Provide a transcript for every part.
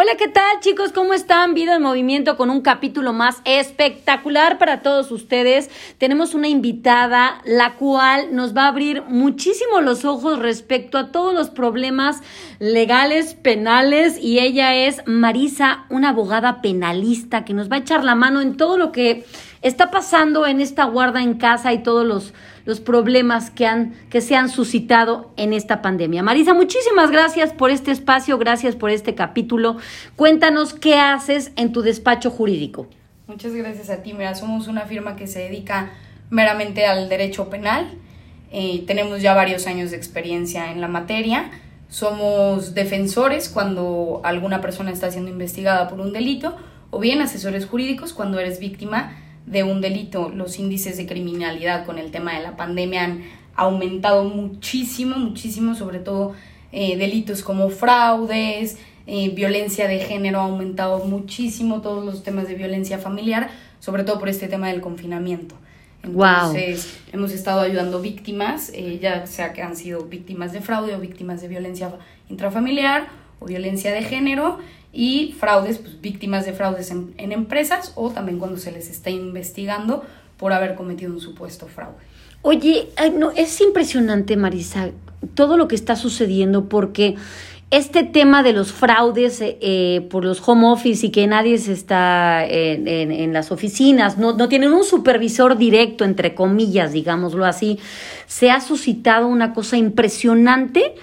Hola, ¿qué tal chicos? ¿Cómo están? Vida en Movimiento con un capítulo más espectacular para todos ustedes. Tenemos una invitada la cual nos va a abrir muchísimo los ojos respecto a todos los problemas legales, penales y ella es Marisa, una abogada penalista que nos va a echar la mano en todo lo que está pasando en esta guarda en casa y todos los, los problemas que, han, que se han suscitado en esta pandemia. Marisa, muchísimas gracias por este espacio, gracias por este capítulo. Cuéntanos qué haces en tu despacho jurídico. Muchas gracias a ti. Mira, somos una firma que se dedica meramente al derecho penal. Eh, tenemos ya varios años de experiencia en la materia. Somos defensores cuando alguna persona está siendo investigada por un delito o bien asesores jurídicos cuando eres víctima de un delito. Los índices de criminalidad con el tema de la pandemia han aumentado muchísimo, muchísimo, sobre todo eh, delitos como fraudes, eh, violencia de género ha aumentado muchísimo, todos los temas de violencia familiar, sobre todo por este tema del confinamiento. Entonces, hemos estado ayudando víctimas, eh, ya sea que han sido víctimas de fraude o víctimas de violencia intrafamiliar o violencia de género, y fraudes, pues víctimas de fraudes en, empresas o también cuando se les está investigando por haber cometido un supuesto fraude. Oye, no, es impresionante, Marisa, todo lo que está sucediendo porque este tema de los fraudes eh, eh, por los home office y que nadie se está en, en, las oficinas, no, no, tienen un supervisor directo, entre comillas, digámoslo así, se ha suscitado una cosa impresionante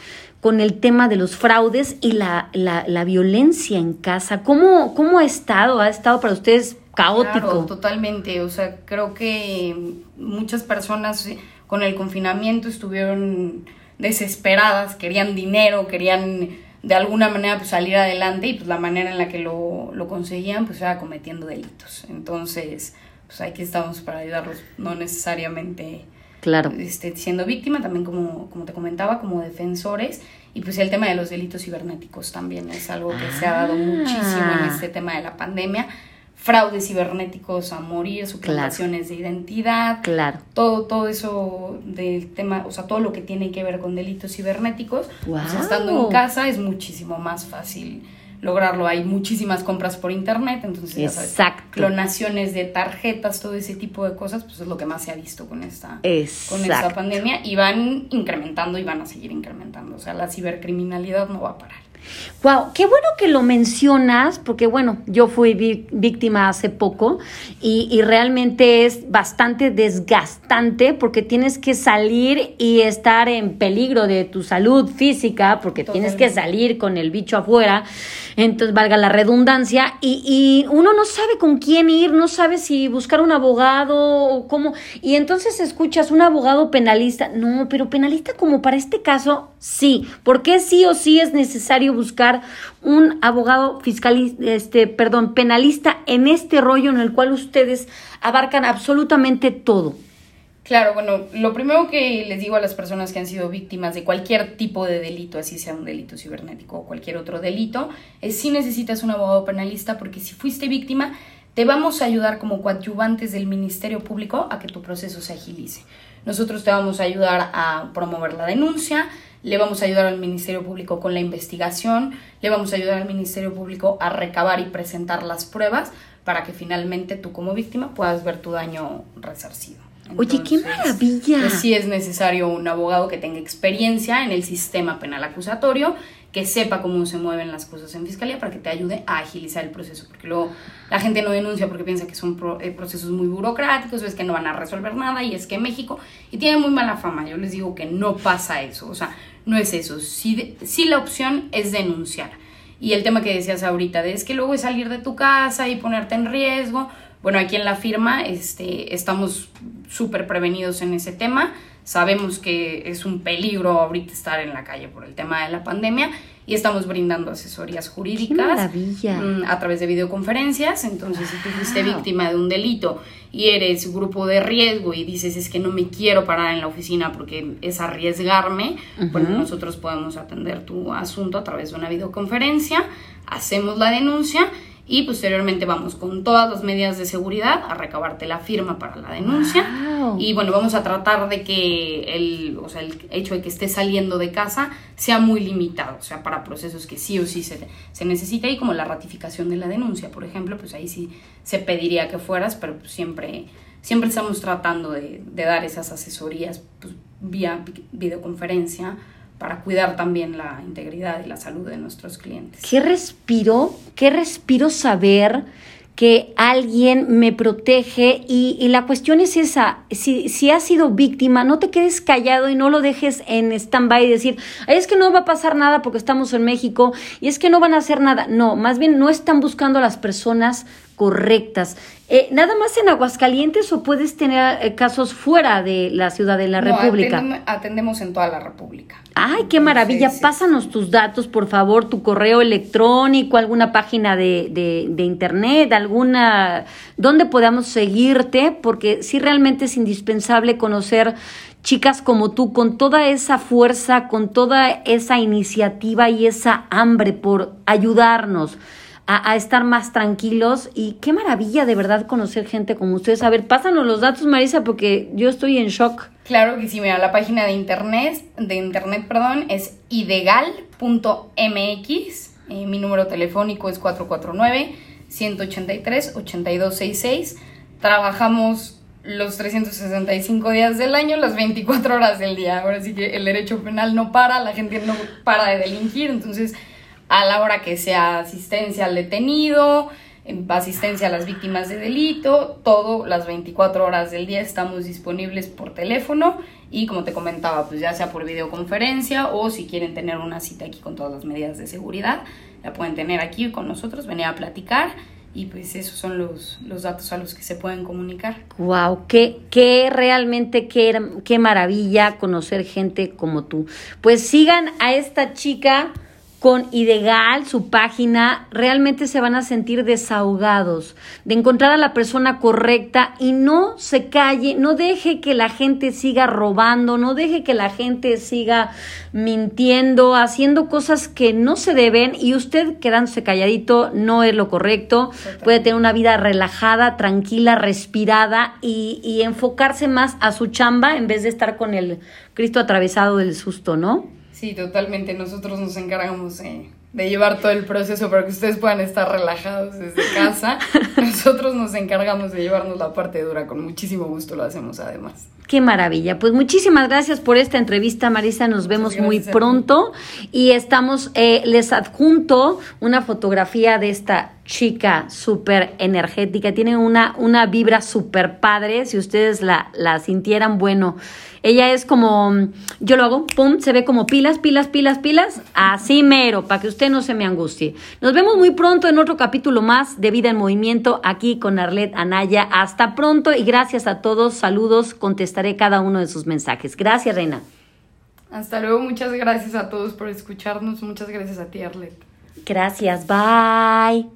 con el tema de los fraudes y la, la, violencia en casa. ¿Cómo, ¿Cómo ha estado? ¿Ha estado para ustedes caótico? Totalmente. O sea, creo que muchas personas con el confinamiento estuvieron desesperadas, querían dinero, querían de alguna manera pues, salir adelante y pues la manera en la que lo, lo conseguían pues era cometiendo delitos. Entonces, pues aquí estamos para ayudarlos, no necesariamente Claro. Este, siendo víctima, también como, como te comentaba, como defensores. Y pues el tema de los delitos cibernéticos también es algo que se ha dado ah. muchísimo en este tema de la pandemia. Fraudes cibernéticos a morir, suplantaciones de identidad. Claro. Todo, todo eso del tema, o sea, todo lo que tiene que ver con delitos cibernéticos. Pues estando en casa es muchísimo más fácil lograrlo. Hay muchísimas compras por internet, entonces ya sabes, clonaciones de tarjetas, todo ese tipo de cosas, pues es lo que más se ha visto con esta, con esta pandemia y van incrementando y van a seguir incrementando. O sea, la cibercriminalidad no va a parar. Wow, qué bueno que lo mencionas, porque bueno, yo fui víctima hace poco y, y, realmente es bastante desgastante porque tienes que salir y estar en peligro de tu salud física, porque tienes que salir con el bicho afuera, entonces valga la redundancia, y, y uno no sabe con quién ir, no sabe si buscar un abogado o cómo, y entonces escuchas un abogado penalista, no, pero penalista como para este caso, sí, porque sí o sí es necesario buscar un abogado fiscalista, este, perdón, penalista en este rollo en el cual ustedes abarcan absolutamente todo. Claro, bueno, lo primero que les digo a las personas que han sido víctimas de cualquier tipo de delito, así sea un delito cibernético o cualquier otro delito, es si necesitas un abogado penalista porque si fuiste víctima, te vamos a ayudar como coadyuvantes del Ministerio Público a que tu proceso se agilice. Nosotros te vamos a ayudar a promover la denuncia, le vamos a ayudar al Ministerio Público con la investigación, le vamos a ayudar al Ministerio Público a recabar y presentar las pruebas para que finalmente tú como víctima puedas ver tu daño resarcido. Oye, qué maravilla. Pues sí es necesario un abogado que tenga experiencia en el sistema penal acusatorio, que sepa cómo se mueven las cosas en fiscalía para que te ayude a agilizar el proceso, porque luego la gente no denuncia porque piensa que son eh, procesos muy burocráticos, o que no van a resolver nada y es que México, y tiene muy mala fama, yo les digo que no pasa eso, o sea, no es eso. Si, si la opción es denunciar. Y el tema que decías ahorita, de es que luego es salir de tu casa y ponerte en riesgo. Bueno, aquí en la firma este, estamos súper prevenidos en ese tema. Sabemos que es un peligro ahorita estar en la calle por el tema de la pandemia y estamos brindando asesorías jurídicas mm, a través de videoconferencias. Entonces, si tú fuiste víctima de un delito y eres grupo de riesgo y dices es que no me quiero parar en la oficina porque es arriesgarme, bueno, nosotros podemos atender tu asunto a través de una videoconferencia, hacemos la denuncia y posteriormente vamos con todas las medidas de seguridad a recabarte la firma para la denuncia. Y bueno, vamos a tratar de que el, o sea, el hecho de que esté saliendo de casa sea muy limitado, o sea, para procesos que sí o sí se, se necesita. Y como la ratificación de la denuncia, por ejemplo, pues ahí sí se pediría que fueras, pero pues siempre, siempre estamos tratando de, de dar esas asesorías pues, vía videoconferencia para cuidar también la integridad y la salud de nuestros clientes. ¿Qué respiro? ¿Qué respiro saber que alguien me protege? Y, la cuestión es esa, si, si has sido víctima, no te quedes callado y no lo dejes en stand-by y decir, es que no va a pasar nada porque estamos en México y es que no van a hacer nada. No, más bien no están buscando a las personas correctas. Eh, ¿Nada más en Aguascalientes o puedes tener eh, casos fuera de la ciudad de la República? Atendemos, en toda la República. Ay, qué maravilla. Pásanos tus datos, por favor, tu correo electrónico, alguna página de, de, de internet, alguna... donde podamos seguirte, porque sí realmente es indispensable conocer chicas como tú, con toda esa fuerza, con toda esa iniciativa y esa hambre por ayudarnos a, estar más tranquilos y qué maravilla de verdad conocer gente como ustedes. A ver, pásanos los datos, Marisa, porque yo estoy en shock. Claro que sí, mira, la página de internet, de internet, perdón, es idegal.mx. Eh, mi número telefónico es 449-183-8266. Trabajamos los 365 días del año, las 24 horas del día. Ahora sí que el derecho penal no para, la gente no para de delinquir, entonces a la hora que sea asistencia al detenido, asistencia a las víctimas de delito, todo las 24 horas del día estamos disponibles por teléfono y como te comentaba, pues ya sea por videoconferencia o si quieren tener una cita aquí con todas las medidas de seguridad, la pueden tener aquí con nosotros, venir a platicar y pues esos son los, los datos a los que se pueden comunicar. Wow, qué, qué realmente qué, qué maravilla conocer gente como tú. Pues sigan a esta chica con Ideal, su página, realmente se van a sentir desahogados de encontrar a la persona correcta y no se calle, no deje que la gente siga robando, no deje que la gente siga mintiendo, haciendo cosas que no se deben y usted quedándose calladito no es lo correcto. Puede tener una vida relajada, tranquila, respirada y, y enfocarse más a su chamba en vez de estar con el Cristo atravesado del susto, ¿no? Sí, totalmente. Nosotros nos encargamos de, llevar todo el proceso para que ustedes puedan estar relajados desde casa. Nosotros nos encargamos de llevarnos la parte dura. Con muchísimo gusto lo hacemos además. Qué maravilla. Pues muchísimas gracias por esta entrevista, Marisa. Nos vemos muy pronto. Y estamos, eh, les adjunto una fotografía de esta chica súper energética. Tiene una, una vibra súper padre. Si ustedes la, la sintieran, bueno ella es como, yo lo hago, pum, se ve como pilas, pilas, pilas, pilas, así mero, para que usted no se me angustie. Nos vemos muy pronto en otro capítulo más de Vida en Movimiento aquí con Arlet Anaya. Hasta pronto y gracias a todos. Saludos, contestaré cada uno de sus mensajes. Gracias, Reina. Hasta luego, muchas gracias a todos por escucharnos. Muchas gracias a ti, Arlet. Gracias, bye.